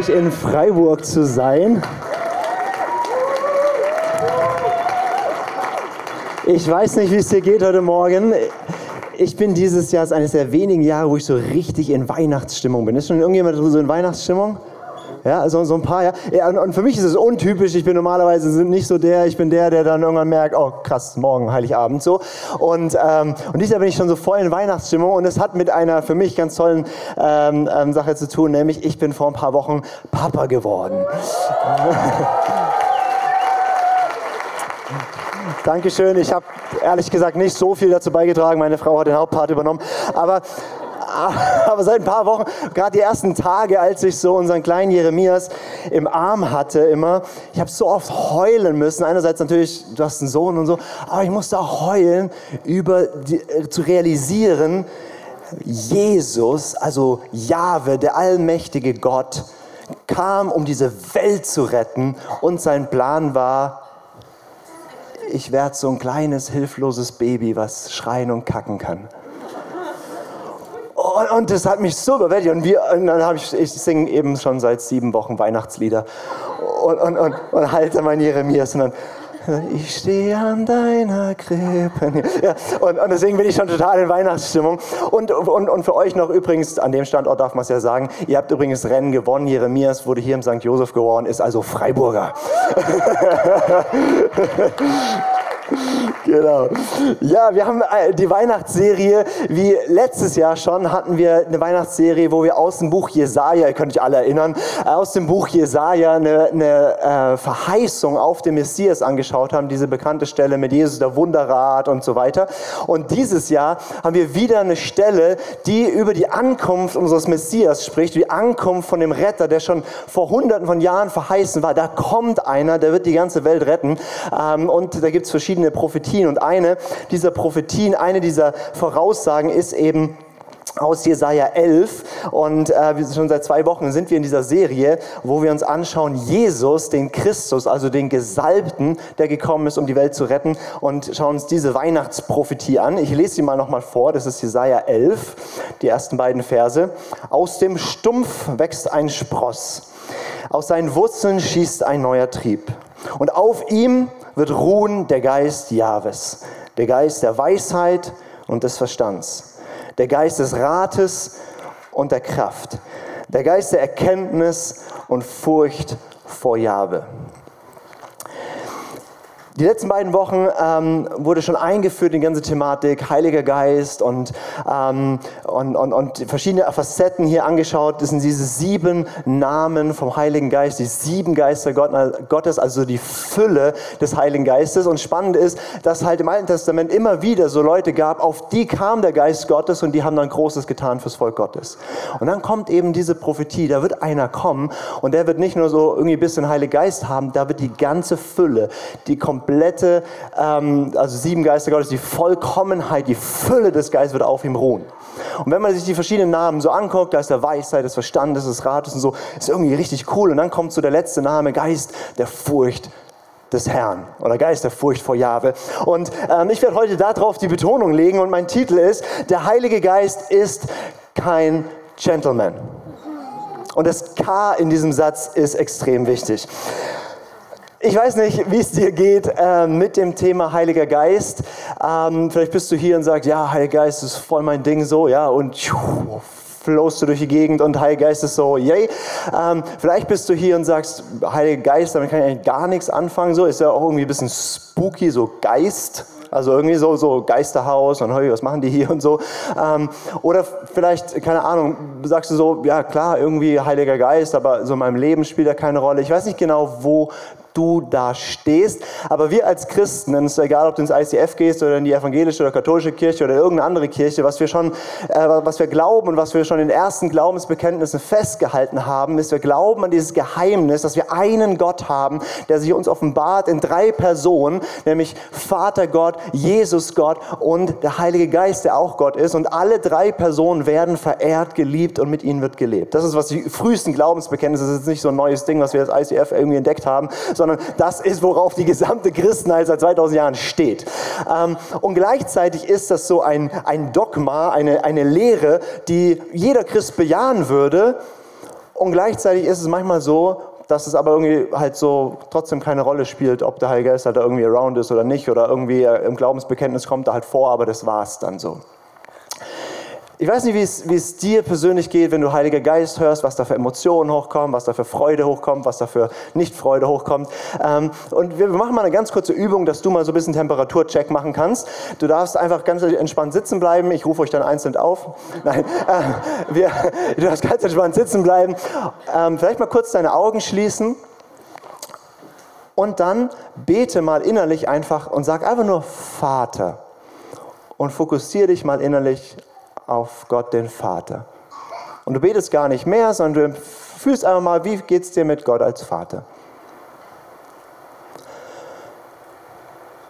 euch in Freiburg zu sein. Ich weiß nicht, wie es dir geht heute Morgen. Ich bin dieses Jahr eines der wenigen Jahre, wo ich so richtig in Weihnachtsstimmung bin. Ist schon irgendjemand so in Weihnachtsstimmung? Ja, also so ein paar, ja. ja und, und, für mich ist es untypisch. Ich bin normalerweise nicht so der, ich bin der, der dann irgendwann merkt, oh krass, morgen Heiligabend so. Und, ähm, und dieses Jahr bin ich schon so voll in Weihnachtsstimmung und es hat mit einer für mich ganz tollen ähm, ähm, Sache zu tun, nämlich ich bin vor ein paar Wochen Papa geworden. Dankeschön. Ich habe ehrlich gesagt nicht so viel dazu beigetragen. Meine Frau hat den Hauptpart übernommen. Aber aber seit ein paar Wochen, gerade die ersten Tage, als ich so unseren kleinen Jeremias im Arm hatte, immer, ich habe so oft heulen müssen. Einerseits natürlich, du hast einen Sohn und so, aber ich musste auch heulen, über die, äh, zu realisieren, Jesus, also Jahwe, der allmächtige Gott, kam, um diese Welt zu retten und sein Plan war, ich werde so ein kleines, hilfloses Baby, was schreien und kacken kann. Und, und, das hat mich so überwältigt. Und, wir, und dann habe ich, ich singe eben schon seit sieben Wochen Weihnachtslieder und, und, und, und halte mein Jeremias und dann, ich stehe an deiner Krippe. Ja, und, und, deswegen bin ich schon total in Weihnachtsstimmung. Und, und, und für euch noch übrigens, an dem Standort darf man es ja sagen, ihr habt übrigens Rennen gewonnen. Jeremias wurde hier im St. Josef geboren, ist also Freiburger. Genau. Ja, wir haben äh, die Weihnachtsserie, wie letztes Jahr schon, hatten wir eine Weihnachtsserie, wo wir aus dem Buch Jesaja, ihr könnt euch alle erinnern, äh, aus dem Buch Jesaja eine, eine äh, Verheißung auf den Messias angeschaut haben, diese bekannte Stelle mit Jesus, der Wunderrat und so weiter. Und dieses Jahr haben wir wieder eine Stelle, die über die Ankunft unseres Messias spricht, die Ankunft von dem Retter, der schon vor hunderten von Jahren verheißen war. Da kommt einer, der wird die ganze Welt retten. Ähm, und da gibt es verschiedene verschiedene Prophetien. Und eine dieser Prophetien, eine dieser Voraussagen ist eben aus Jesaja 11 und äh, schon seit zwei Wochen sind wir in dieser Serie, wo wir uns anschauen Jesus, den Christus, also den Gesalbten, der gekommen ist, um die Welt zu retten und schauen uns diese Weihnachtsprophetie an. Ich lese sie mal nochmal vor, das ist Jesaja 11, die ersten beiden Verse. Aus dem Stumpf wächst ein Spross, aus seinen Wurzeln schießt ein neuer Trieb und auf ihm wird ruhen der Geist Jahwes, der Geist der Weisheit und des Verstands, der Geist des Rates und der Kraft, der Geist der Erkenntnis und Furcht vor Jahwe. Die letzten beiden Wochen ähm, wurde schon eingeführt in die ganze Thematik Heiliger Geist und, ähm, und, und, und verschiedene Facetten hier angeschaut. Das sind diese sieben Namen vom Heiligen Geist, die sieben Geister Gottes, also die Fülle des Heiligen Geistes. Und spannend ist, dass halt im Alten Testament immer wieder so Leute gab, auf die kam der Geist Gottes und die haben dann Großes getan fürs Volk Gottes. Und dann kommt eben diese Prophetie, da wird einer kommen und der wird nicht nur so irgendwie ein bisschen Heiligen Geist haben, da wird die ganze Fülle, die komplette komplette, ähm, also sieben Geister Gottes, die Vollkommenheit, die Fülle des Geistes wird auf ihm ruhen. Und wenn man sich die verschiedenen Namen so anguckt, da ist der Weisheit, des Verstandes, des Rates und so, ist irgendwie richtig cool. Und dann kommt so der letzte Name, Geist der Furcht des Herrn oder Geist der Furcht vor Jahwe. Und ähm, ich werde heute darauf die Betonung legen und mein Titel ist, der Heilige Geist ist kein Gentleman. Und das K in diesem Satz ist extrem wichtig. Ich weiß nicht, wie es dir geht äh, mit dem Thema Heiliger Geist. Ähm, vielleicht bist du hier und sagst, ja, Heiliger Geist ist voll mein Ding so, ja, und flowst du durch die Gegend und Heiliger Geist ist so, yay. Ähm, vielleicht bist du hier und sagst, Heiliger Geist, damit kann ich eigentlich gar nichts anfangen, so, ist ja auch irgendwie ein bisschen spooky, so Geist. Also irgendwie so, so Geisterhaus und hey, was machen die hier und so. Ähm, oder vielleicht, keine Ahnung, sagst du so, ja klar, irgendwie Heiliger Geist, aber so in meinem Leben spielt er keine Rolle. Ich weiß nicht genau, wo du da stehst. Aber wir als Christen, es ist egal, ob du ins ICF gehst oder in die evangelische oder katholische Kirche oder irgendeine andere Kirche, was wir schon, äh, was wir glauben und was wir schon in den ersten Glaubensbekenntnissen festgehalten haben, ist, wir glauben an dieses Geheimnis, dass wir einen Gott haben, der sich uns offenbart in drei Personen, nämlich Vater Gott, Jesus Gott und der Heilige Geist, der auch Gott ist. Und alle drei Personen werden verehrt, geliebt und mit ihnen wird gelebt. Das ist, was die frühesten Glaubensbekenntnisse, das ist nicht so ein neues Ding, was wir als ICF irgendwie entdeckt haben, sondern das ist, worauf die gesamte Christenheit seit 2000 Jahren steht. Ähm, und gleichzeitig ist das so ein, ein Dogma, eine, eine Lehre, die jeder Christ bejahen würde, Und gleichzeitig ist es manchmal so, dass es aber irgendwie halt so trotzdem keine Rolle spielt, ob der Heilige Geist halt da irgendwie around ist oder nicht oder irgendwie im Glaubensbekenntnis kommt er halt vor, aber das war es dann so. Ich weiß nicht, wie es, dir persönlich geht, wenn du Heiliger Geist hörst, was da für Emotionen hochkommen, was da für Freude hochkommt, was da für Nicht-Freude hochkommt. Ähm, und wir machen mal eine ganz kurze Übung, dass du mal so ein bisschen Temperaturcheck machen kannst. Du darfst einfach ganz entspannt sitzen bleiben. Ich rufe euch dann einzeln auf. Nein, äh, wir, du darfst ganz entspannt sitzen bleiben. Ähm, vielleicht mal kurz deine Augen schließen. Und dann bete mal innerlich einfach und sag einfach nur Vater. Und fokussiere dich mal innerlich auf Gott den Vater. Und du betest gar nicht mehr, sondern du fühlst einfach mal, wie geht es dir mit Gott als Vater.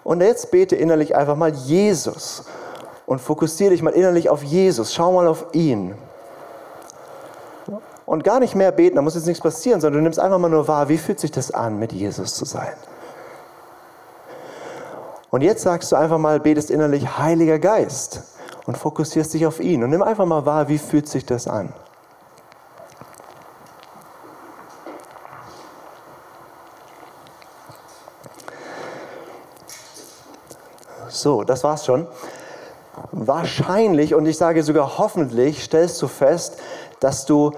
Und jetzt bete innerlich einfach mal Jesus und fokussiere dich mal innerlich auf Jesus. Schau mal auf ihn. Und gar nicht mehr beten, da muss jetzt nichts passieren, sondern du nimmst einfach mal nur wahr, wie fühlt sich das an, mit Jesus zu sein. Und jetzt sagst du einfach mal, betest innerlich Heiliger Geist und fokussierst dich auf ihn. Und nimm einfach mal wahr, wie fühlt sich das an. So, das war's schon. Wahrscheinlich, und ich sage sogar hoffentlich, stellst du fest, dass du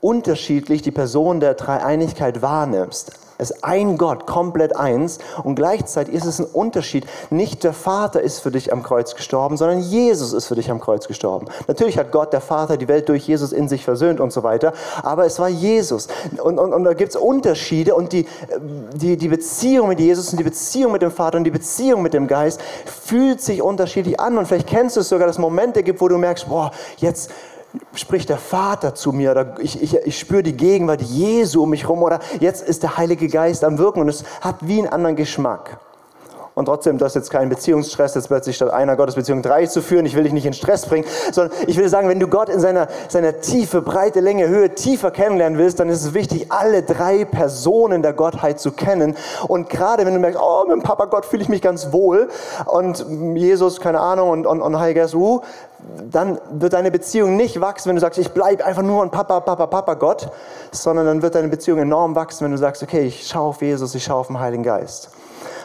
unterschiedlich die Person der Dreieinigkeit wahrnimmst. Es ist ein Gott, komplett eins. Und gleichzeitig ist es ein Unterschied. Nicht der Vater ist für dich am Kreuz gestorben, sondern Jesus ist für dich am Kreuz gestorben. Natürlich hat Gott, der Vater, die Welt durch Jesus in sich versöhnt und so weiter. Aber es war Jesus. Und, und, und da gibt es Unterschiede. Und die, die, die Beziehung mit Jesus und die Beziehung mit dem Vater und die Beziehung mit dem Geist fühlt sich unterschiedlich an. Und vielleicht kennst du es sogar, dass es Momente gibt, wo du merkst, boah, jetzt spricht der Vater zu mir oder ich, ich, ich spüre die Gegenwart Jesu um mich herum oder jetzt ist der Heilige Geist am Wirken und es hat wie einen anderen Geschmack. Und trotzdem, das ist jetzt kein Beziehungsstress, jetzt plötzlich statt einer Gottesbeziehung drei zu führen. Ich will dich nicht in Stress bringen, sondern ich will sagen, wenn du Gott in seiner, seiner Tiefe, Breite, Länge, Höhe tiefer kennenlernen willst, dann ist es wichtig, alle drei Personen der Gottheit zu kennen. Und gerade wenn du merkst, oh, mit dem Papa Gott fühle ich mich ganz wohl und Jesus, keine Ahnung, und, und, und Heiliger uh, dann wird deine Beziehung nicht wachsen, wenn du sagst, ich bleibe einfach nur ein Papa, Papa, Papa Gott, sondern dann wird deine Beziehung enorm wachsen, wenn du sagst, okay, ich schaue auf Jesus, ich schaue auf den Heiligen Geist.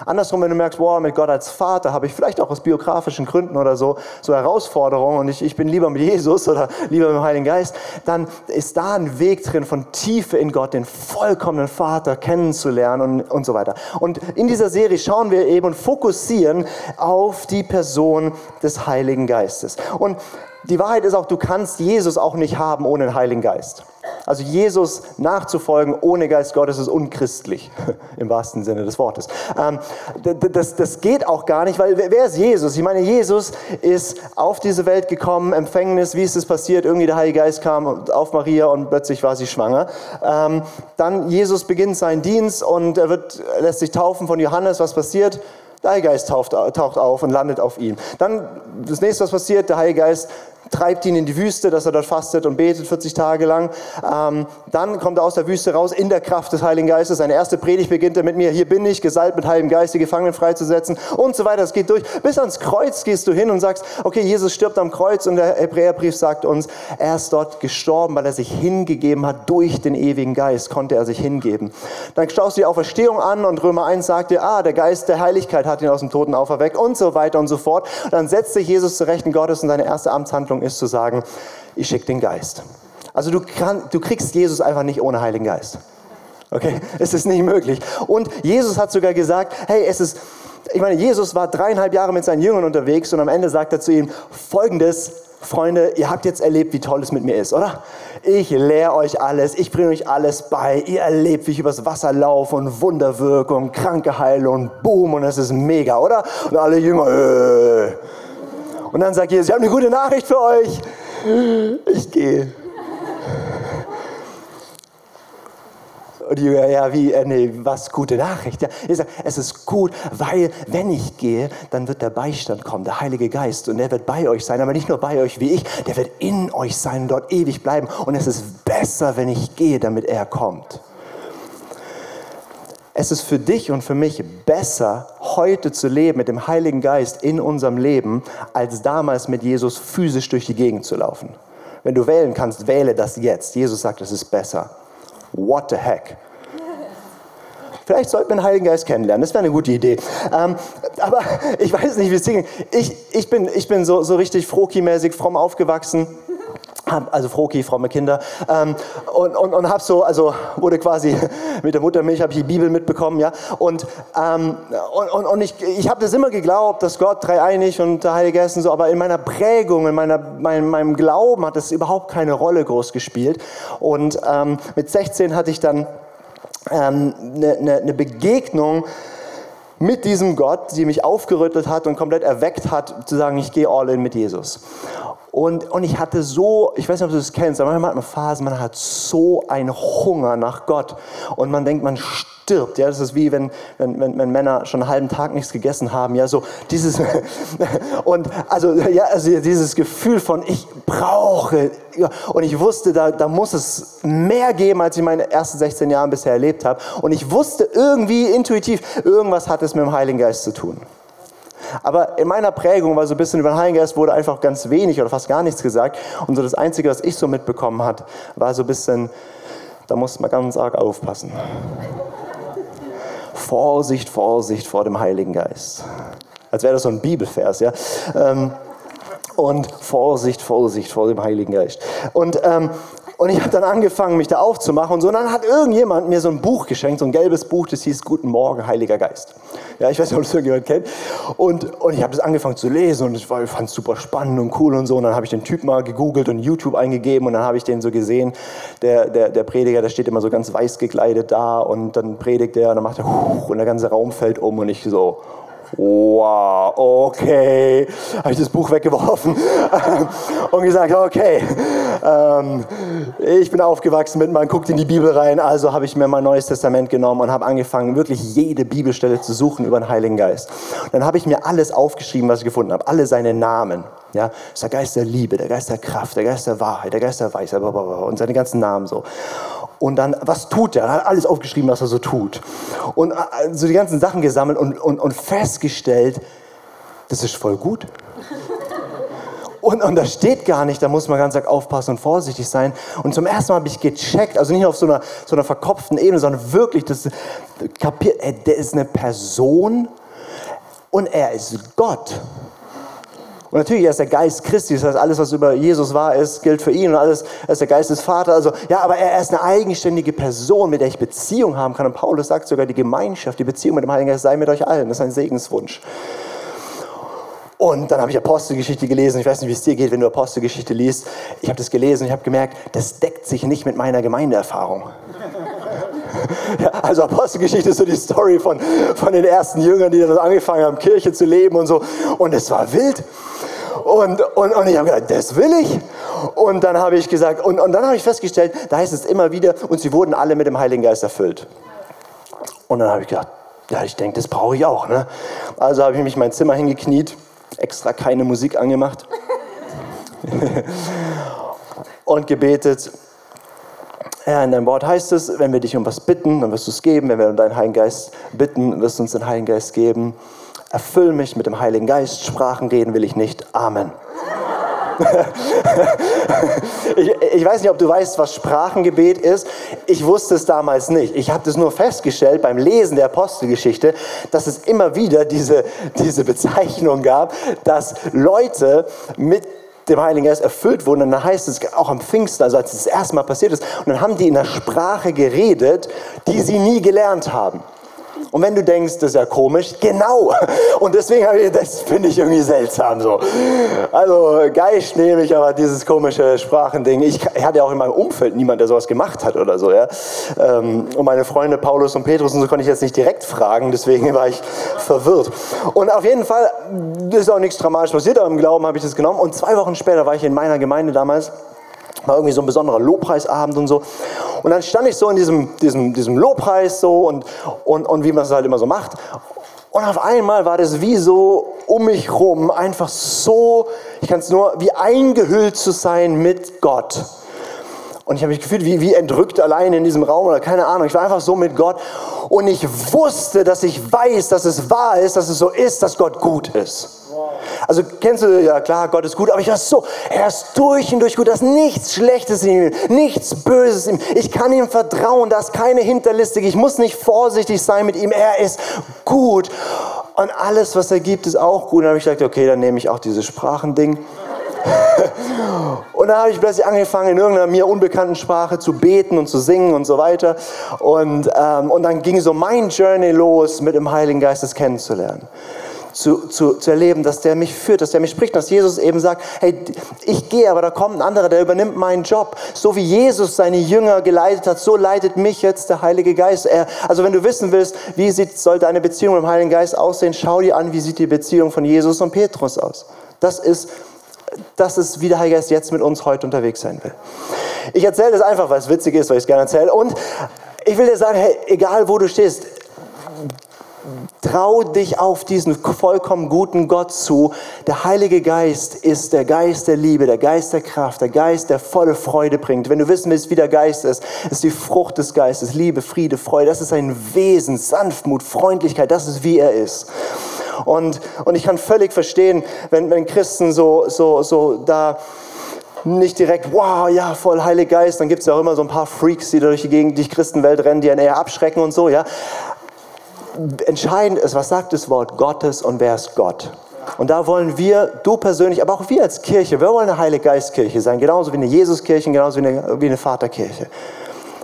Andersrum, wenn du merkst, wow, mit Gott als Vater habe ich vielleicht auch aus biografischen Gründen oder so, so Herausforderungen und ich, ich bin lieber mit Jesus oder lieber mit dem Heiligen Geist, dann ist da ein Weg drin von Tiefe in Gott, den vollkommenen Vater kennenzulernen und, und so weiter. Und in dieser Serie schauen wir eben und fokussieren auf die Person des Heiligen Geistes. Und die Wahrheit ist auch, du kannst Jesus auch nicht haben ohne den Heiligen Geist. Also Jesus nachzufolgen ohne Geist Gottes ist unchristlich, im wahrsten Sinne des Wortes. Ähm, das, das geht auch gar nicht, weil wer ist Jesus? Ich meine, Jesus ist auf diese Welt gekommen, Empfängnis, wie ist es passiert? Irgendwie der Heilige Geist kam auf Maria und plötzlich war sie schwanger. Ähm, dann Jesus beginnt seinen Dienst und er wird, lässt sich taufen von Johannes. Was passiert? Der Heilige Geist taucht, taucht auf und landet auf ihm. Dann das nächste, was passiert, der Heilige Geist treibt ihn in die Wüste, dass er dort fastet und betet 40 Tage lang. Ähm, dann kommt er aus der Wüste raus in der Kraft des Heiligen Geistes. Seine erste Predigt beginnt er mit mir, hier bin ich, gesalbt mit Heiligem Geist, die Gefangenen freizusetzen und so weiter. Es geht durch. Bis ans Kreuz gehst du hin und sagst, okay, Jesus stirbt am Kreuz und der Hebräerbrief sagt uns, er ist dort gestorben, weil er sich hingegeben hat. Durch den ewigen Geist konnte er sich hingeben. Dann schaust du die Auferstehung an und Römer 1 sagt dir, ah, der Geist der Heiligkeit hat ihn aus dem Toten auferweckt und so weiter und so fort. Und dann setzt sich Jesus zu Rechten Gottes und seine erste Amtshandlung ist zu sagen, ich schicke den Geist. Also du, kann, du kriegst Jesus einfach nicht ohne Heiligen Geist. Okay, es ist nicht möglich. Und Jesus hat sogar gesagt, hey, es ist, ich meine, Jesus war dreieinhalb Jahre mit seinen Jüngern unterwegs und am Ende sagt er zu ihnen, folgendes, Freunde, ihr habt jetzt erlebt, wie toll es mit mir ist, oder? Ich lehre euch alles, ich bringe euch alles bei. Ihr erlebt, wie ich übers Wasser laufe und Wunder wirke und Kranke heile und boom und es ist mega, oder? Und alle Jünger, äh. Und dann sagt Jesus, ich habe eine gute Nachricht für euch. Ich gehe. Und die Jünger, ja, wie, äh, nee, was, gute Nachricht. Ja, er sagt, es ist gut, weil wenn ich gehe, dann wird der Beistand kommen, der Heilige Geist. Und der wird bei euch sein, aber nicht nur bei euch wie ich, der wird in euch sein und dort ewig bleiben. Und es ist besser, wenn ich gehe, damit er kommt. Es ist für dich und für mich besser, heute zu leben mit dem Heiligen Geist in unserem Leben, als damals mit Jesus physisch durch die Gegend zu laufen. Wenn du wählen kannst, wähle das jetzt. Jesus sagt, es ist besser. What the heck? Vielleicht sollten wir den Heiligen Geist kennenlernen. Das wäre eine gute Idee. Ähm, aber ich weiß nicht, wie es ging. Ich, ich bin, ich bin so, so richtig Froki-mäßig fromm aufgewachsen also Froki, fromme Kinder, ähm, und, und, und habe so, also wurde quasi mit der Muttermilch, habe ich die Bibel mitbekommen, ja, und, ähm, und, und, und ich, ich habe das immer geglaubt, dass Gott dreieinig und der Heilige Geist und so, aber in meiner Prägung, in meiner, mein, meinem Glauben hat das überhaupt keine Rolle groß gespielt. Und ähm, mit 16 hatte ich dann eine ähm, ne, ne, Begegnung mit diesem Gott, die mich aufgerüttelt hat und komplett erweckt hat, zu sagen, ich gehe all in mit Jesus. Und, und ich hatte so, ich weiß nicht, ob du das kennst, aber manchmal hat man Phasen, man hat so einen Hunger nach Gott und man denkt, man stirbt. Ja, das ist wie wenn, wenn, wenn, wenn Männer schon einen halben Tag nichts gegessen haben. Ja, so dieses und also ja, also dieses Gefühl von ich brauche und ich wusste, da, da muss es mehr geben, als ich meine ersten 16 Jahre bisher erlebt habe. Und ich wusste irgendwie intuitiv, irgendwas hat es mit dem Heiligen Geist zu tun. Aber in meiner Prägung war so ein bisschen über den Heiligen Geist wurde einfach ganz wenig oder fast gar nichts gesagt. Und so das Einzige, was ich so mitbekommen hat, war so ein bisschen, da muss man ganz arg aufpassen. Vorsicht, Vorsicht vor dem Heiligen Geist. Als wäre das so ein Bibelvers, ja. Ähm, und Vorsicht, Vorsicht vor dem Heiligen Geist. Und ähm, und ich habe dann angefangen, mich da aufzumachen und so. Und dann hat irgendjemand mir so ein Buch geschenkt, so ein gelbes Buch, das hieß Guten Morgen, Heiliger Geist. Ja, ich weiß nicht, ob das irgendjemand kennt. Und, und ich habe das angefangen zu lesen und ich, fand es super spannend und cool und so. Und dann habe ich den Typ mal gegoogelt und YouTube eingegeben und dann habe ich den so gesehen. Der, der, der Prediger, der steht immer so ganz weiß gekleidet da und dann predigt er und dann macht er und der ganze Raum fällt um und ich so, wow, okay, habe ich das Buch weggeworfen und gesagt, okay, ähm, ich bin aufgewachsen mit, man guckt in die Bibel rein, also habe ich mir mein Neues Testament genommen und habe angefangen, wirklich jede Bibelstelle zu suchen über den Heiligen Geist. Und dann habe ich mir alles aufgeschrieben, was ich gefunden habe, alle seine Namen. Ja, das ist der Geist der Liebe, der Geist der Kraft, der Geist der Wahrheit, der Geist der Weisheit und seine ganzen Namen so. Und dann, was tut er? Er hat alles aufgeschrieben, was er so tut. Und äh, so die ganzen Sachen gesammelt und, und, und festgestellt, das ist voll gut. Und, und das steht gar nicht, da muss man ganz aufpassen und vorsichtig sein. Und zum ersten Mal habe ich gecheckt, also nicht auf so einer, so einer verkopften Ebene, sondern wirklich, das kapiert, der ist eine Person und er ist Gott. Und natürlich, er ist der Geist Christi, das heißt, alles, was über Jesus war, ist, gilt für ihn und alles, er ist der Geist des Vaters. Also, ja, aber er ist eine eigenständige Person, mit der ich Beziehung haben kann. Und Paulus sagt sogar, die Gemeinschaft, die Beziehung mit dem Heiligen Geist sei mit euch allen. Das ist ein Segenswunsch. Und dann habe ich Apostelgeschichte gelesen. Ich weiß nicht, wie es dir geht, wenn du Apostelgeschichte liest. Ich habe das gelesen und ich habe gemerkt, das deckt sich nicht mit meiner Gemeindeerfahrung. Ja, also Apostelgeschichte ist so die Story von, von den ersten Jüngern, die dann angefangen haben, Kirche zu leben und so. Und es war wild. Und, und, und ich habe gesagt, das will ich. Und dann habe ich gesagt, und, und dann habe ich festgestellt, da heißt es immer wieder, und sie wurden alle mit dem Heiligen Geist erfüllt. Und dann habe ich gedacht, ja, ich denke, das brauche ich auch. Ne? Also habe ich mich in mein Zimmer hingekniet, extra keine Musik angemacht und gebetet. Herr, in deinem Wort heißt es, wenn wir dich um was bitten, dann wirst du es geben. Wenn wir um deinen Heiligen Geist bitten, wirst du uns den Heiligen Geist geben. Erfüll mich mit dem Heiligen Geist. Sprachen reden will ich nicht. Amen. ich, ich, weiß nicht, ob du weißt, was Sprachengebet ist. Ich wusste es damals nicht. Ich habe das nur festgestellt beim Lesen der Apostelgeschichte, dass es immer wieder diese, diese Bezeichnung gab, dass Leute mit dem Heiligen Geist erfüllt wurden. Und dann heißt es auch am Pfingsten, also als es das erste Mal passiert ist, und dann haben die in der Sprache geredet, die sie nie gelernt haben. Und wenn du denkst, das ist ja komisch, genau. Und deswegen habe ich, das finde ich irgendwie seltsam so. Also Geist nehme ich, aber dieses komische Sprachending. Ich, hatte auch in meinem Umfeld niemand, der sowas gemacht hat oder so. Ja. Ähm, und meine Freunde Paulus und Petrus und so konnte ich jetzt nicht direkt fragen, deswegen war ich verwirrt. Und auf jeden Fall ist auch nichts dramatisch passiert, aber im Glauben habe ich das genommen. Und zwei Wochen später war ich in meiner Gemeinde damals war irgendwie so ein besonderer Lobpreisabend und so. Und dann stand ich so in diesem, diesem, diesem Lobpreis so und, und, und wie man es halt immer so macht. Und auf einmal war das wie so um mich rum, einfach so, ich kann es nur, wie eingehüllt zu sein mit Gott. Und ich habe mich gefühlt wie, wie entrückt allein in diesem Raum oder keine Ahnung. Ich war einfach so mit Gott. Und ich wusste, dass ich weiß, dass es wahr ist, dass es so ist, dass Gott gut ist. Also kennst du, ja klar, Gott ist gut, aber ich war so, er ist durch und durch gut, da ist nichts Schlechtes in ihm, nichts Böses in ihm. Ich kann ihm vertrauen, da ist keine Hinterlistig, ich muss nicht vorsichtig sein mit ihm, er ist gut. Und alles, was er gibt, ist auch gut. Und dann habe ich gesagt, okay, dann nehme ich auch dieses Sprachending. und dann habe ich plötzlich angefangen, in irgendeiner mir unbekannten Sprache zu beten und zu singen und so weiter. Und, ähm, und dann ging so mein Journey los, mit dem Heiligen Geist das kennenzulernen zu, zu, zu erleben, dass der mich führt, dass der mich spricht, dass Jesus eben sagt, hey, ich gehe, aber da kommt ein anderer, der übernimmt meinen Job. So wie Jesus seine Jünger geleitet hat, so leitet mich jetzt der Heilige Geist. Er, also wenn du wissen willst, wie sieht, soll deine Beziehung mit dem Heiligen Geist aussehen, schau dir an, wie sieht die Beziehung von Jesus und Petrus aus. Das ist, das ist, wie der Heilige Geist jetzt mit uns heute unterwegs sein will. Ich erzähle das einfach, weil es witzig ist, weil ich es gerne erzähle. Und ich will dir sagen, hey, egal wo du stehst, Trau dich auf diesen vollkommen guten Gott zu. Der Heilige Geist ist der Geist der Liebe, der Geist der Kraft, der Geist, der volle Freude bringt. Wenn du wissen willst, wie der Geist ist, ist die Frucht des Geistes, Liebe, Friede, Freude. Das ist sein Wesen, Sanftmut, Freundlichkeit. Das ist, wie er ist. Und, und ich kann völlig verstehen, wenn, wenn Christen so, so, so da nicht direkt, wow, ja, voll Heiliger Geist. Dann gibt es ja auch immer so ein paar Freaks, die durch die Gegend, die Christenwelt rennen, die einen eher abschrecken und so, ja entscheidend ist, was sagt das Wort Gottes und wer ist Gott? Und da wollen wir, du persönlich, aber auch wir als Kirche, wir wollen eine Heilige Geistkirche sein, genauso wie eine Jesuskirche, genauso wie eine, wie eine Vaterkirche.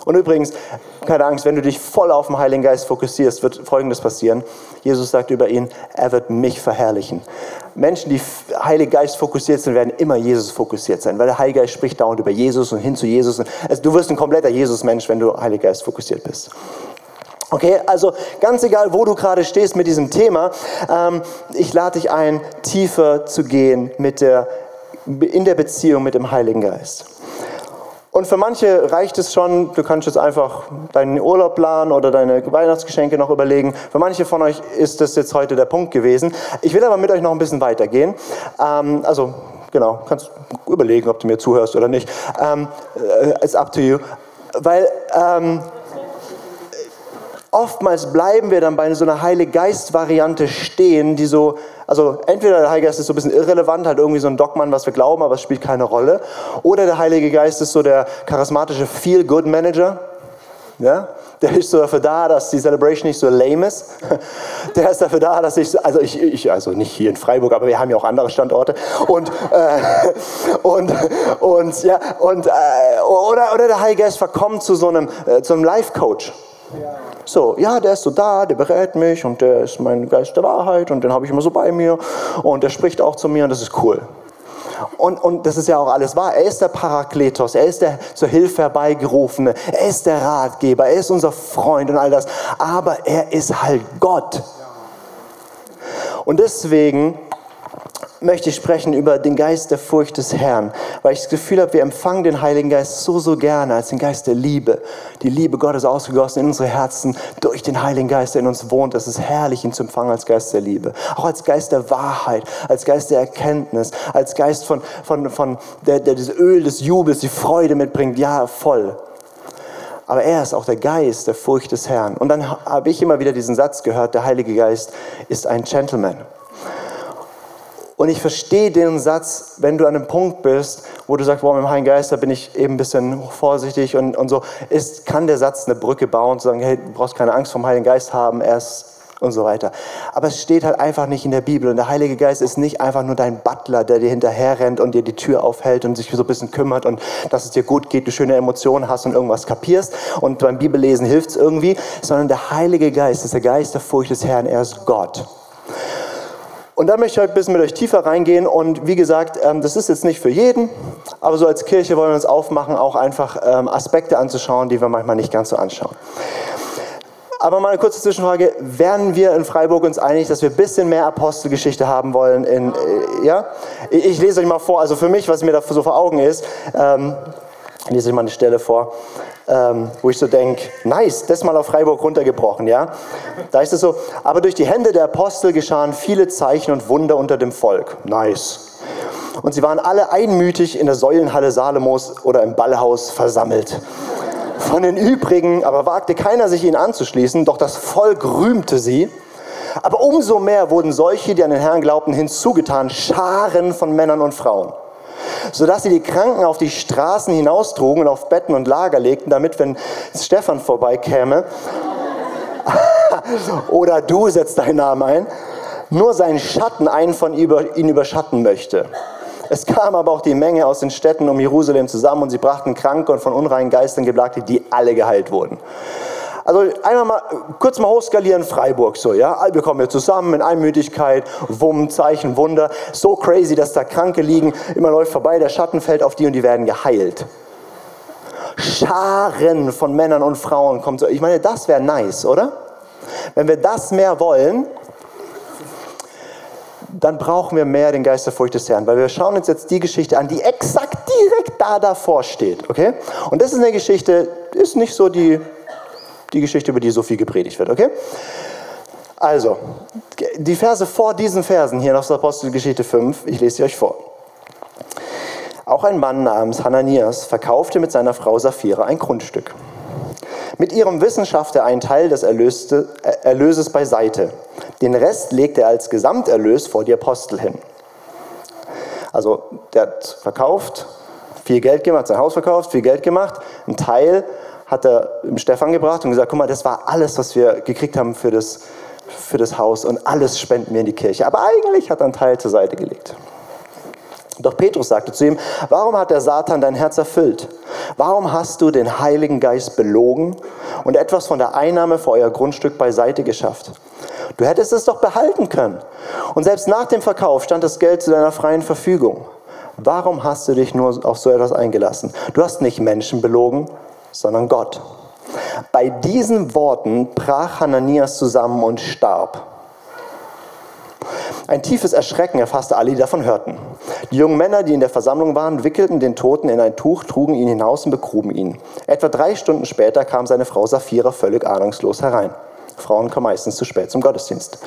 Und übrigens, keine Angst, wenn du dich voll auf den Heiligen Geist fokussierst, wird Folgendes passieren. Jesus sagt über ihn, er wird mich verherrlichen. Menschen, die Heilige Geist fokussiert sind, werden immer Jesus fokussiert sein, weil der Heilige Geist spricht dauernd über Jesus und hin zu Jesus. Also du wirst ein kompletter Jesus-Mensch, wenn du Heilige Geist fokussiert bist. Okay, also ganz egal, wo du gerade stehst mit diesem Thema, ähm, ich lade dich ein, tiefer zu gehen mit der, in der Beziehung mit dem Heiligen Geist. Und für manche reicht es schon, du kannst jetzt einfach deinen Urlaub planen oder deine Weihnachtsgeschenke noch überlegen. Für manche von euch ist das jetzt heute der Punkt gewesen. Ich will aber mit euch noch ein bisschen weitergehen. Ähm, also, genau, kannst überlegen, ob du mir zuhörst oder nicht. Ähm, äh, it's up to you. Weil ähm, oftmals bleiben wir dann bei so einer Heilige Geist-Variante stehen, die so, also entweder der Heilige Geist ist so ein bisschen irrelevant, halt irgendwie so ein Dogman, was wir glauben, aber es spielt keine Rolle, oder der Heilige Geist ist so der charismatische Feel-Good-Manager, ja? Der ist so dafür da, dass die Celebration nicht so lame ist. Der ist dafür da, dass ich, also ich, ich also nicht hier in Freiburg, aber wir haben ja auch andere Standorte. Und, äh, und, und, ja, und, äh, oder, oder der Heilige Geist verkommt zu so einem, äh, einem Life-Coach. Ja. So, ja, der ist so da, der berät mich und der ist mein Geist der Wahrheit und den habe ich immer so bei mir und der spricht auch zu mir und das ist cool. Und, und das ist ja auch alles wahr. Er ist der Parakletos, er ist der zur Hilfe herbeigerufene, er ist der Ratgeber, er ist unser Freund und all das. Aber er ist halt Gott. Und deswegen möchte ich sprechen über den Geist der Furcht des Herrn, weil ich das Gefühl habe, wir empfangen den Heiligen Geist so, so gerne als den Geist der Liebe. Die Liebe Gottes ausgegossen in unsere Herzen durch den Heiligen Geist, der in uns wohnt. Es ist herrlich, ihn zu empfangen als Geist der Liebe. Auch als Geist der Wahrheit, als Geist der Erkenntnis, als Geist von, von, von der, der das Öl des Jubels, die Freude mitbringt. Ja, voll. Aber er ist auch der Geist der Furcht des Herrn. Und dann habe ich immer wieder diesen Satz gehört, der Heilige Geist ist ein Gentleman. Und ich verstehe den Satz, wenn du an einem Punkt bist, wo du sagst, wow, mit dem Heiligen Geist, da bin ich eben ein bisschen vorsichtig und, und so, ist, kann der Satz eine Brücke bauen, zu sagen, hey, du brauchst keine Angst vom Heiligen Geist haben, er ist und so weiter. Aber es steht halt einfach nicht in der Bibel. Und der Heilige Geist ist nicht einfach nur dein Butler, der dir hinterher rennt und dir die Tür aufhält und sich so ein bisschen kümmert und dass es dir gut geht, du schöne Emotionen hast und irgendwas kapierst. Und beim Bibellesen hilft es irgendwie. Sondern der Heilige Geist ist der Geist der Furcht des Herrn. Er ist Gott. Und da möchte ich heute ein bisschen mit euch tiefer reingehen. Und wie gesagt, ähm, das ist jetzt nicht für jeden, aber so als Kirche wollen wir uns aufmachen, auch einfach ähm, Aspekte anzuschauen, die wir manchmal nicht ganz so anschauen. Aber mal eine kurze Zwischenfrage. Wären wir in Freiburg uns einig, dass wir ein bisschen mehr Apostelgeschichte haben wollen? In, äh, ja? Ich lese euch mal vor. Also für mich, was mir da so vor Augen ist, ähm, lese ich mal eine Stelle vor ähm, wo ich so denke, nice, das mal auf Freiburg runtergebrochen, ja. Da ist es so, aber durch die Hände der Apostel geschahen viele Zeichen und Wunder unter dem Volk. Nice. Und sie waren alle einmütig in der Säulenhalle Salomos oder im Ballhaus versammelt. Von den übrigen aber wagte keiner sich ihnen anzuschließen, doch das Volk rühmte sie. Aber umso mehr wurden solche, die an den Herrn glaubten, hinzugetan, Scharen von Männern und Frauen sodass sie die Kranken auf die Straßen hinaustrugen und auf Betten und Lager legten, damit, wenn Stefan vorbeikäme, oder du setzt deinen Namen ein, nur sein Schatten einen von ihn überschatten möchte. Es kam aber auch die Menge aus den Städten um Jerusalem zusammen und sie brachten Kranke und von unreinen Geistern geplagte, die alle geheilt wurden. Also einmal mal, kurz mal hochskalieren, Freiburg so, ja. Wir kommen hier zusammen in Einmütigkeit, Wumm, Zeichen, Wunder. So crazy, dass da Kranke liegen, immer läuft vorbei, der Schatten fällt auf die und die werden geheilt. Scharen von Männern und Frauen kommen so. Ich meine, das wäre nice, oder? Wenn wir das mehr wollen, dann brauchen wir mehr den Geist der Furcht des Herrn, weil wir schauen uns jetzt die Geschichte an, die exakt direkt da davor steht, okay? Und das ist eine Geschichte, ist nicht so die die Geschichte, über die so viel gepredigt wird, okay? Also, die Verse vor diesen Versen hier aus der Apostelgeschichte 5, ich lese sie euch vor. Auch ein Mann namens Hananias verkaufte mit seiner Frau Sapphira ein Grundstück. Mit ihrem Wissen schaffte er einen Teil des Erlöste, Erlöses beiseite. Den Rest legte er als Gesamterlös vor die Apostel hin. Also, der hat verkauft, viel Geld gemacht, sein Haus verkauft, viel Geld gemacht. Ein Teil hat er dem Stefan gebracht und gesagt, guck mal, das war alles, was wir gekriegt haben für das, für das Haus und alles spenden wir in die Kirche. Aber eigentlich hat er einen Teil zur Seite gelegt. Doch Petrus sagte zu ihm, warum hat der Satan dein Herz erfüllt? Warum hast du den Heiligen Geist belogen und etwas von der Einnahme für euer Grundstück beiseite geschafft? Du hättest es doch behalten können. Und selbst nach dem Verkauf stand das Geld zu deiner freien Verfügung. Warum hast du dich nur auf so etwas eingelassen? Du hast nicht Menschen belogen, sondern Gott. Bei diesen Worten brach Hananias zusammen und starb. Ein tiefes Erschrecken erfasste alle, die davon hörten. Die jungen Männer, die in der Versammlung waren, wickelten den Toten in ein Tuch, trugen ihn hinaus und begruben ihn. Etwa drei Stunden später kam seine Frau Saphira völlig ahnungslos herein. Frauen kommen meistens zu spät zum Gottesdienst.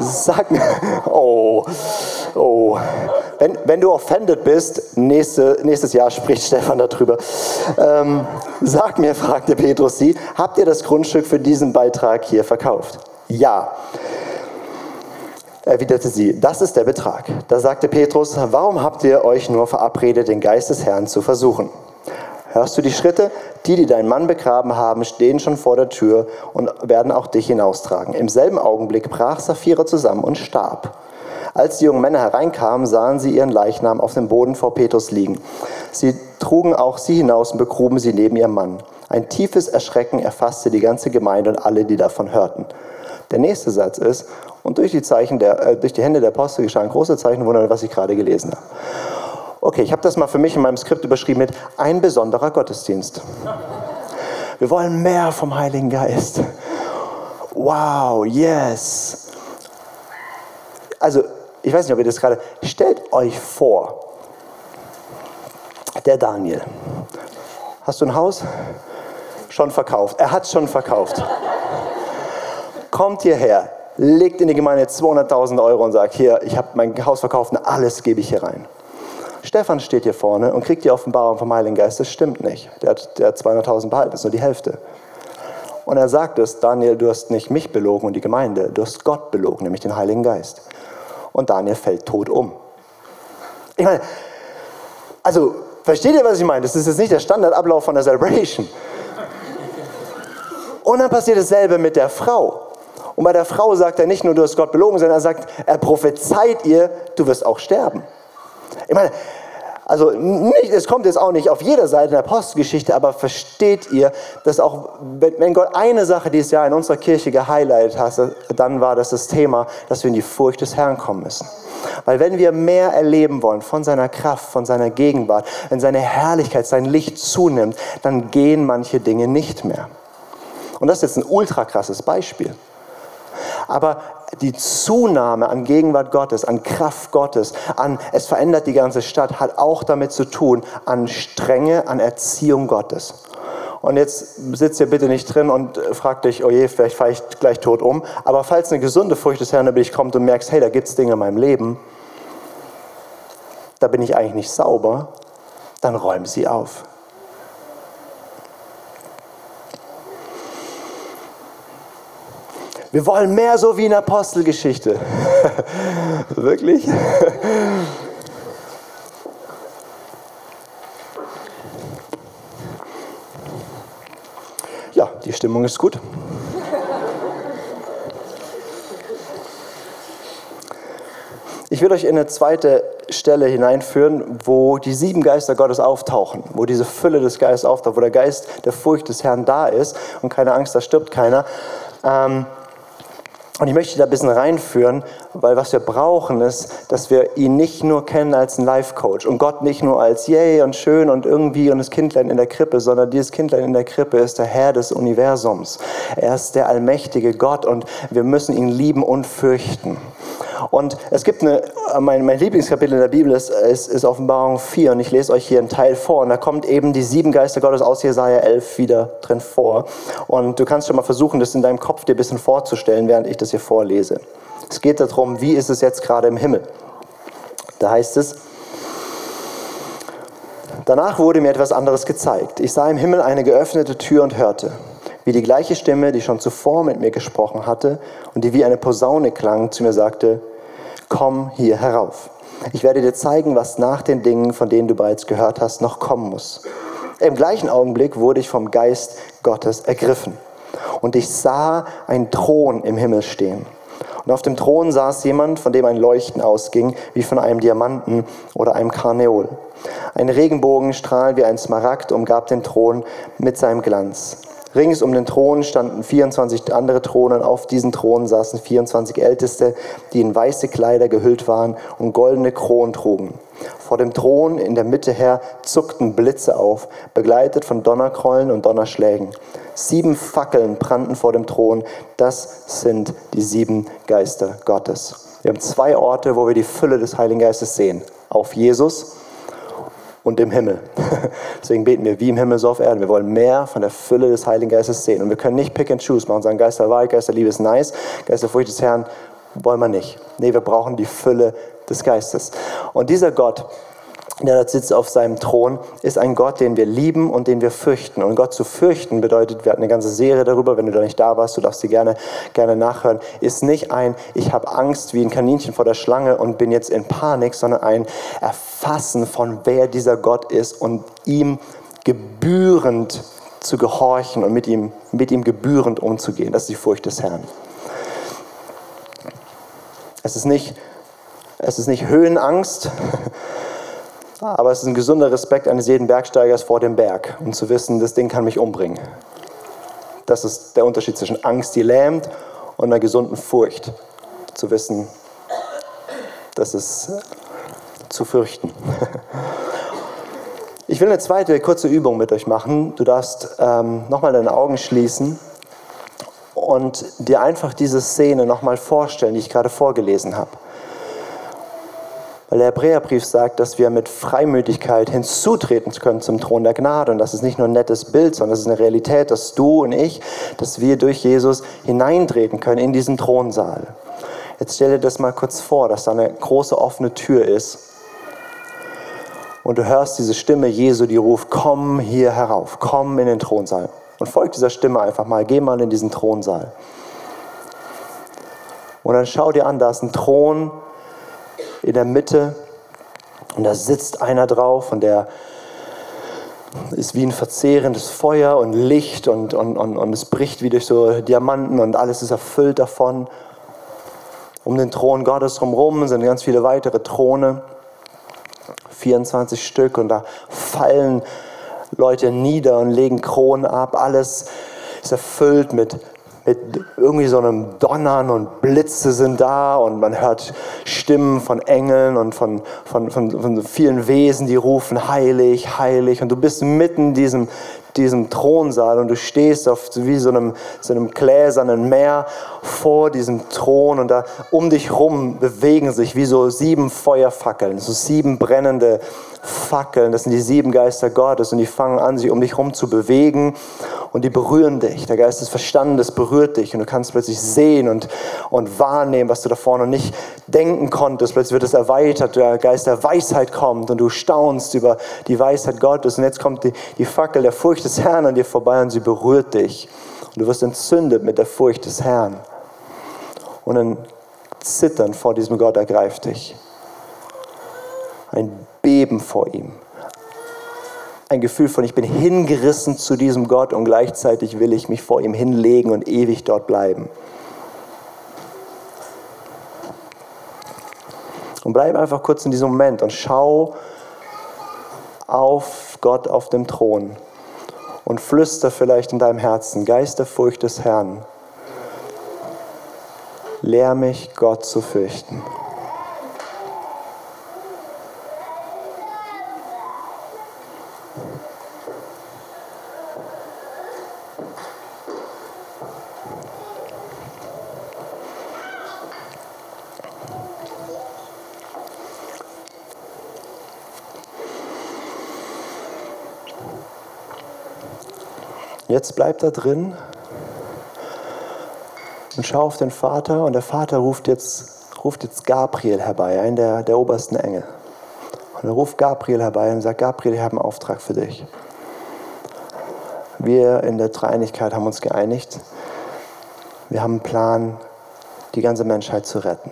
Sag mir, oh, oh. Wenn, wenn du offended bist, nächste, nächstes Jahr spricht Stefan darüber. Ähm, sag mir, fragte Petrus sie, habt ihr das Grundstück für diesen Beitrag hier verkauft? Ja. Erwiderte sie, das ist der Betrag. Da sagte Petrus, warum habt ihr euch nur verabredet, den Geist des Herrn zu versuchen? Hörst du die Schritte? Die, die deinen Mann begraben haben, stehen schon vor der Tür und werden auch dich hinaustragen. Im selben Augenblick brach Saphira zusammen und starb. Als die jungen Männer hereinkamen, sahen sie ihren Leichnam auf dem Boden vor Petrus liegen. Sie trugen auch sie hinaus und begruben sie neben ihrem Mann. Ein tiefes Erschrecken erfasste die ganze Gemeinde und alle, die davon hörten. Der nächste Satz ist, und durch die, Zeichen der, äh, durch die Hände der Apostel geschahen große Zeichen, Wunder, was ich gerade gelesen habe. Okay, ich habe das mal für mich in meinem Skript überschrieben mit ein besonderer Gottesdienst. Wir wollen mehr vom Heiligen Geist. Wow, yes. Also, ich weiß nicht, ob ihr das gerade, stellt euch vor, der Daniel. Hast du ein Haus? Schon verkauft. Er hat schon verkauft. Kommt hierher, legt in die Gemeinde 200.000 Euro und sagt, hier, ich habe mein Haus verkauft und alles gebe ich hier rein. Stefan steht hier vorne und kriegt die Offenbarung vom Heiligen Geist. Das stimmt nicht. Der hat, der hat 200.000 behalten, das ist nur die Hälfte. Und er sagt es, Daniel, du hast nicht mich belogen und die Gemeinde, du hast Gott belogen, nämlich den Heiligen Geist. Und Daniel fällt tot um. Ich meine, also, versteht ihr, was ich meine? Das ist jetzt nicht der Standardablauf von der Celebration. Und dann passiert dasselbe mit der Frau. Und bei der Frau sagt er nicht nur, du hast Gott belogen, sondern er sagt, er prophezeit ihr, du wirst auch sterben. Ich meine, also nicht, es kommt jetzt auch nicht auf jeder Seite der Apostelgeschichte, aber versteht ihr, dass auch wenn Gott eine Sache dieses Jahr in unserer Kirche gehighlightet hat, dann war das das Thema, dass wir in die Furcht des Herrn kommen müssen. Weil wenn wir mehr erleben wollen von seiner Kraft, von seiner Gegenwart, wenn seine Herrlichkeit, sein Licht zunimmt, dann gehen manche Dinge nicht mehr. Und das ist jetzt ein ultra krasses Beispiel. Aber die Zunahme an Gegenwart Gottes, an Kraft Gottes, an es verändert die ganze Stadt, hat auch damit zu tun, an Strenge, an Erziehung Gottes. Und jetzt sitzt ihr bitte nicht drin und fragt dich, oh je, vielleicht fahre ich gleich tot um. Aber falls eine gesunde Furcht des Herrn über dich kommt und merkst, hey, da gibt es Dinge in meinem Leben, da bin ich eigentlich nicht sauber, dann räum sie auf. Wir wollen mehr so wie in Apostelgeschichte. Wirklich? ja, die Stimmung ist gut. Ich will euch in eine zweite Stelle hineinführen, wo die sieben Geister Gottes auftauchen, wo diese Fülle des Geistes auftaucht, wo der Geist der Furcht des Herrn da ist und keine Angst, da stirbt keiner. Ähm, und ich möchte da ein bisschen reinführen, weil was wir brauchen ist, dass wir ihn nicht nur kennen als einen Life-Coach und Gott nicht nur als yay und schön und irgendwie und das Kindlein in der Krippe, sondern dieses Kindlein in der Krippe ist der Herr des Universums. Er ist der allmächtige Gott und wir müssen ihn lieben und fürchten. Und es gibt eine, mein, mein Lieblingskapitel in der Bibel ist, ist, ist, Offenbarung 4 und ich lese euch hier einen Teil vor und da kommt eben die sieben Geister Gottes aus Jesaja 11 wieder drin vor. Und du kannst schon mal versuchen, das in deinem Kopf dir ein bisschen vorzustellen, während ich das hier vorlese. Es geht darum, wie ist es jetzt gerade im Himmel? Da heißt es, Danach wurde mir etwas anderes gezeigt. Ich sah im Himmel eine geöffnete Tür und hörte, wie die gleiche Stimme, die schon zuvor mit mir gesprochen hatte und die wie eine Posaune klang, zu mir sagte, komm hier herauf. Ich werde dir zeigen, was nach den Dingen, von denen du bereits gehört hast, noch kommen muss. Im gleichen Augenblick wurde ich vom Geist Gottes ergriffen. Und ich sah einen Thron im Himmel stehen. Und auf dem Thron saß jemand, von dem ein Leuchten ausging, wie von einem Diamanten oder einem Karneol. Ein Regenbogenstrahl wie ein Smaragd umgab den Thron mit seinem Glanz. Rings um den Thron standen 24 andere Thronen. Auf diesen Thronen saßen 24 Älteste, die in weiße Kleider gehüllt waren und goldene Kronen trugen. Vor dem Thron in der Mitte her zuckten Blitze auf, begleitet von Donnerkrollen und Donnerschlägen. Sieben Fackeln brannten vor dem Thron. Das sind die sieben Geister Gottes. Wir haben zwei Orte, wo wir die Fülle des Heiligen Geistes sehen. Auf Jesus und im Himmel. Deswegen beten wir wie im Himmel so auf Erden. Wir wollen mehr von der Fülle des Heiligen Geistes sehen. Und wir können nicht pick and choose machen, sagen, Geist der Wahrheit, Geist der Liebe ist nice, Geist der Furcht des Herrn wollen wir nicht. Nee, wir brauchen die Fülle des Geistes. Und dieser Gott, der dort sitzt auf seinem Thron, ist ein Gott, den wir lieben und den wir fürchten. Und Gott zu fürchten bedeutet, wir hatten eine ganze Serie darüber, wenn du da nicht da warst, du darfst sie gerne, gerne nachhören, ist nicht ein, ich habe Angst wie ein Kaninchen vor der Schlange und bin jetzt in Panik, sondern ein Erfassen von wer dieser Gott ist und ihm gebührend zu gehorchen und mit ihm, mit ihm gebührend umzugehen. Das ist die Furcht des Herrn. Es ist nicht, es ist nicht Höhenangst, aber es ist ein gesunder Respekt eines jeden Bergsteigers vor dem Berg, um zu wissen, das Ding kann mich umbringen. Das ist der Unterschied zwischen Angst, die lähmt, und einer gesunden Furcht. Zu wissen, das ist zu fürchten. Ich will eine zweite kurze Übung mit euch machen. Du darfst ähm, nochmal deine Augen schließen und dir einfach diese Szene nochmal vorstellen, die ich gerade vorgelesen habe. Weil der Hebräerbrief sagt, dass wir mit Freimütigkeit hinzutreten können zum Thron der Gnade. Und das ist nicht nur ein nettes Bild, sondern das ist eine Realität, dass du und ich, dass wir durch Jesus hineintreten können in diesen Thronsaal. Jetzt stell dir das mal kurz vor, dass da eine große offene Tür ist. Und du hörst diese Stimme Jesu, die ruft, komm hier herauf, komm in den Thronsaal. Und folg dieser Stimme einfach mal, geh mal in diesen Thronsaal. Und dann schau dir an, da ist ein Thron in der Mitte und da sitzt einer drauf und der ist wie ein verzehrendes Feuer und Licht und, und, und, und es bricht wie durch so Diamanten und alles ist erfüllt davon. Um den Thron Gottes drumherum sind ganz viele weitere Throne, 24 Stück und da fallen Leute nieder und legen Kronen ab. Alles ist erfüllt mit mit irgendwie so einem Donnern und Blitze sind da und man hört Stimmen von Engeln und von, von, von, von vielen Wesen, die rufen heilig, heilig. Und du bist mitten in diesem, diesem Thronsaal und du stehst auf wie so einem, so einem gläsernen Meer vor diesem Thron und da um dich rum bewegen sich wie so sieben Feuerfackeln, so sieben brennende Fackeln, das sind die sieben Geister Gottes und die fangen an, sich um dich herum zu bewegen und die berühren dich. Der Geist des Verstandes berührt dich und du kannst plötzlich sehen und, und wahrnehmen, was du da vorne nicht denken konntest. Plötzlich wird es erweitert, der Geist der Weisheit kommt und du staunst über die Weisheit Gottes und jetzt kommt die, die Fackel der Furcht des Herrn an dir vorbei und sie berührt dich und du wirst entzündet mit der Furcht des Herrn. Und ein Zittern vor diesem Gott ergreift dich. Ein Beben vor ihm. Ein Gefühl von, ich bin hingerissen zu diesem Gott und gleichzeitig will ich mich vor ihm hinlegen und ewig dort bleiben. Und bleib einfach kurz in diesem Moment und schau auf Gott auf dem Thron und flüster vielleicht in deinem Herzen, Geisterfurcht des Herrn, lehr mich Gott zu fürchten. Jetzt bleib da drin und schau auf den Vater und der Vater ruft jetzt, ruft jetzt Gabriel herbei, einen der, der obersten Engel. Und er ruft Gabriel herbei und sagt, Gabriel, ich habe einen Auftrag für dich. Wir in der Dreinigkeit haben uns geeinigt. Wir haben einen Plan, die ganze Menschheit zu retten.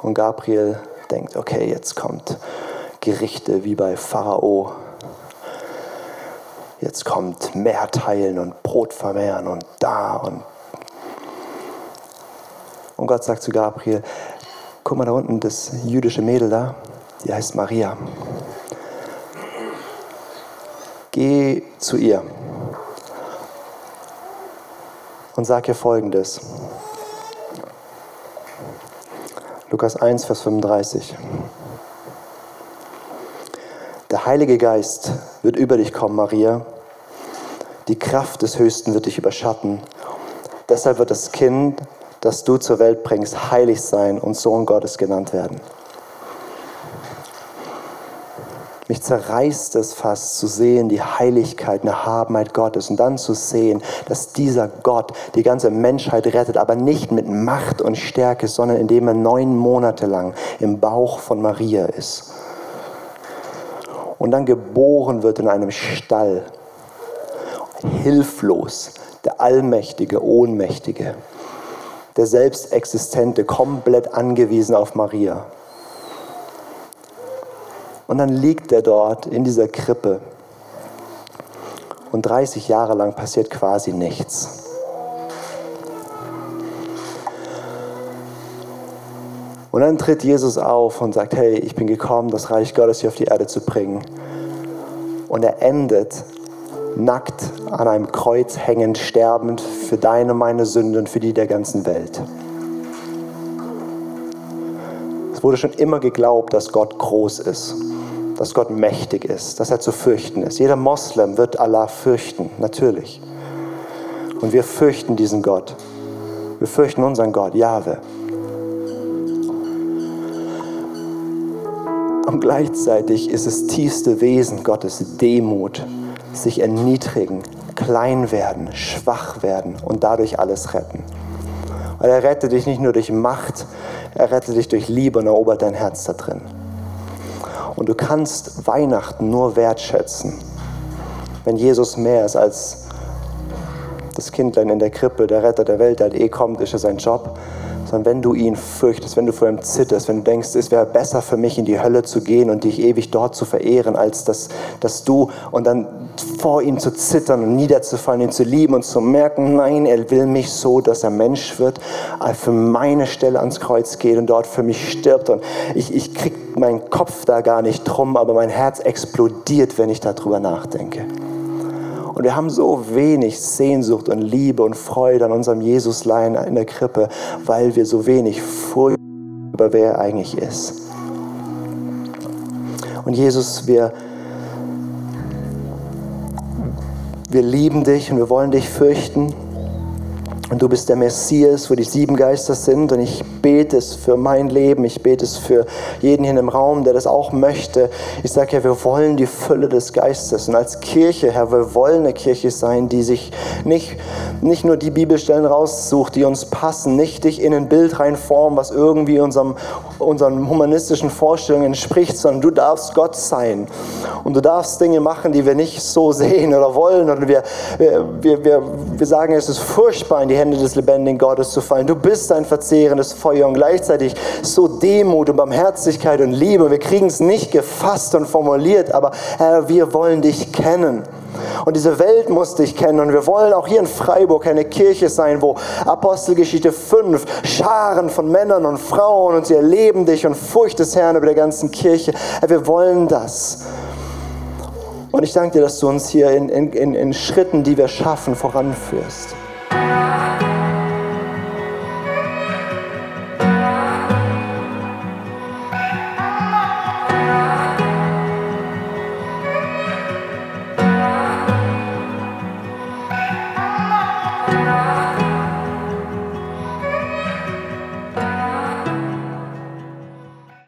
Und Gabriel denkt, okay, jetzt kommt Gerichte wie bei Pharao jetzt kommt mehr teilen und Brot vermehren und da und. Und Gott sagt zu Gabriel: Guck mal da unten, das jüdische Mädel da, die heißt Maria. Geh zu ihr und sag ihr folgendes. Lukas 1, Vers 35. Heilige Geist wird über dich kommen, Maria, die Kraft des Höchsten wird dich überschatten. Deshalb wird das Kind, das du zur Welt bringst, heilig sein und Sohn Gottes genannt werden. Mich zerreißt es fast zu sehen, die Heiligkeit, eine Erhabenheit Gottes und dann zu sehen, dass dieser Gott die ganze Menschheit rettet, aber nicht mit Macht und Stärke, sondern indem er neun Monate lang im Bauch von Maria ist und dann geboren wird in einem Stall hilflos, der Allmächtige, Ohnmächtige, der Selbstexistente, komplett angewiesen auf Maria. Und dann liegt er dort in dieser Krippe und 30 Jahre lang passiert quasi nichts. Und dann tritt Jesus auf und sagt, hey, ich bin gekommen, das Reich Gottes hier auf die Erde zu bringen. Und er endet nackt an einem Kreuz hängend, sterbend für deine meine Sünde und für die der ganzen Welt. Es wurde schon immer geglaubt, dass Gott groß ist, dass Gott mächtig ist, dass er zu fürchten ist. Jeder Moslem wird Allah fürchten, natürlich. Und wir fürchten diesen Gott. Wir fürchten unseren Gott, Jahwe. Und gleichzeitig ist es tiefste Wesen Gottes Demut sich erniedrigen, klein werden, schwach werden und dadurch alles retten. Weil er rettet dich nicht nur durch Macht, er rettet dich durch Liebe und erobert dein Herz da drin. Und du kannst Weihnachten nur wertschätzen, wenn Jesus mehr ist als das Kindlein in der Krippe, der Retter der Welt, der halt eh kommt, ist ja sein Job, sondern wenn du ihn fürchtest, wenn du vor ihm zitterst, wenn du denkst, es wäre besser für mich in die Hölle zu gehen und dich ewig dort zu verehren, als dass, dass du und dann vor ihm zu zittern und niederzufallen, ihn zu lieben und zu merken, nein, er will mich so, dass er Mensch wird, äh, für meine Stelle ans Kreuz geht und dort für mich stirbt und ich, ich krieg meinen Kopf da gar nicht drum, aber mein Herz explodiert, wenn ich darüber nachdenke. Und wir haben so wenig Sehnsucht und Liebe und Freude an unserem Jesuslein in der Krippe, weil wir so wenig Furcht über wer er eigentlich ist. Und Jesus, wir, wir lieben dich und wir wollen dich fürchten. Und du bist der Messias, wo die sieben Geister sind. Und ich bete es für mein Leben. Ich bete es für jeden hier im Raum, der das auch möchte. Ich sage, Herr, wir wollen die Fülle des Geistes. Und als Kirche, Herr, wir wollen eine Kirche sein, die sich nicht, nicht nur die Bibelstellen raussucht, die uns passen, nicht dich in ein Bild reinformen, was irgendwie unserem, unseren humanistischen Vorstellungen entspricht, sondern du darfst Gott sein. Und du darfst Dinge machen, die wir nicht so sehen oder wollen. Oder wir, wir, wir, wir sagen, es ist furchtbar, in die Hände des lebendigen Gottes zu fallen. Du bist ein verzehrendes Feuer und gleichzeitig so Demut und Barmherzigkeit und Liebe. Wir kriegen es nicht gefasst und formuliert, aber Herr, wir wollen dich kennen. Und diese Welt muss dich kennen. Und wir wollen auch hier in Freiburg eine Kirche sein, wo Apostelgeschichte 5 Scharen von Männern und Frauen und sie erleben dich und Furcht des Herrn über der ganzen Kirche. Wir wollen das. Und ich danke dir, dass du uns hier in, in, in Schritten, die wir schaffen, voranführst.